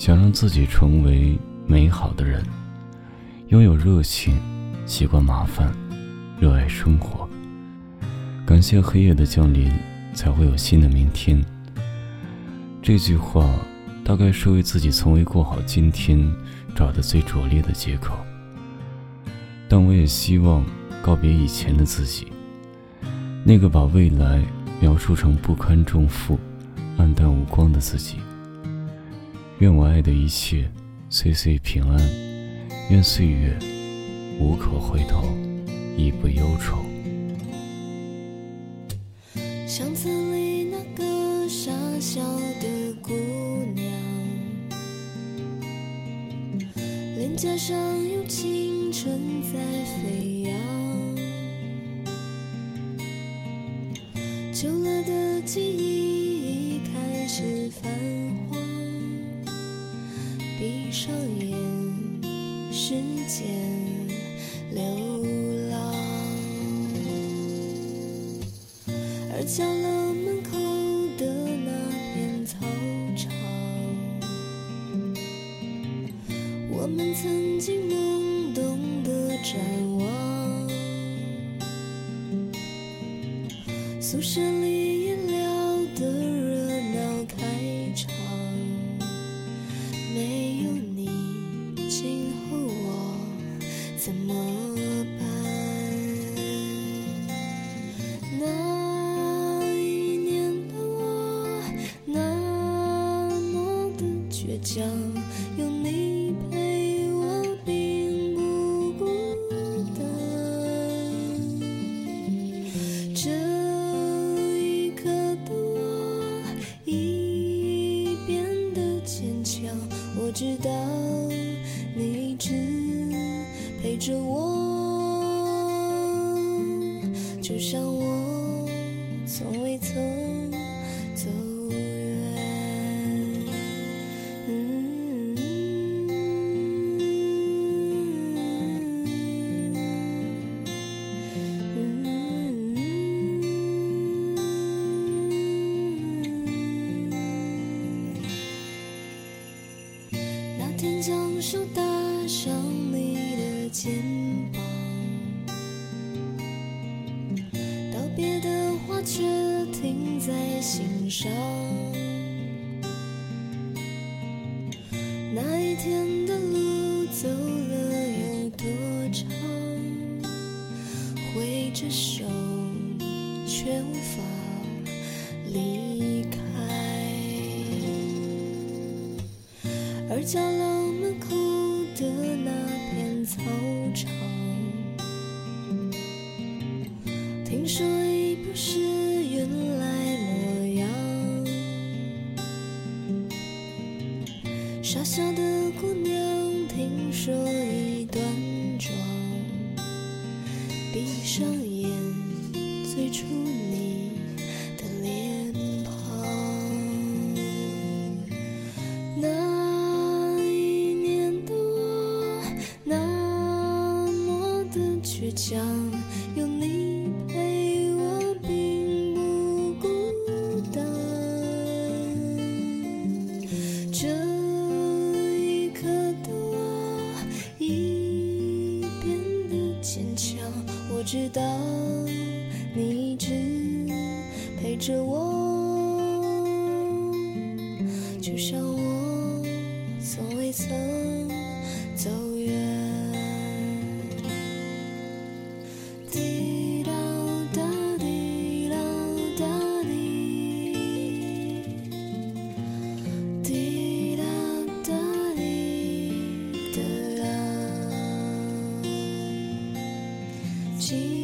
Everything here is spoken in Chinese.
想让自己成为美好的人，拥有热情，习惯麻烦，热爱生活。感谢黑夜的降临，才会有新的明天。这句话大概是为自己从未过好今天找的最拙劣的借口。但我也希望告别以前的自己，那个把未来描述成不堪重负、暗淡无光的自己。愿我爱的一切岁岁平安，愿岁月无可回头，亦不忧愁。相册里那个傻笑的姑娘，脸颊上有青春在飞扬，旧了的记忆已开始泛，上眼，时间流浪。而角楼门口的那片操场，我们曾经懵懂的展望。宿舍里的倔强，有你陪我并不孤单。这一刻的我已变得坚强，我知道你一直陪着我。就像我从未曾天将手搭上你的肩膀。道别的话却停在心上。那一天的路走了有多长？挥着手而角楼门口的那片操场。听说已不是原来模样，傻笑的姑娘，听说已端庄。闭上眼，最初的倔强，有你陪我并不孤单。这一刻的我已变得坚强，我知道你一直陪着我，就像我从未曾走远。she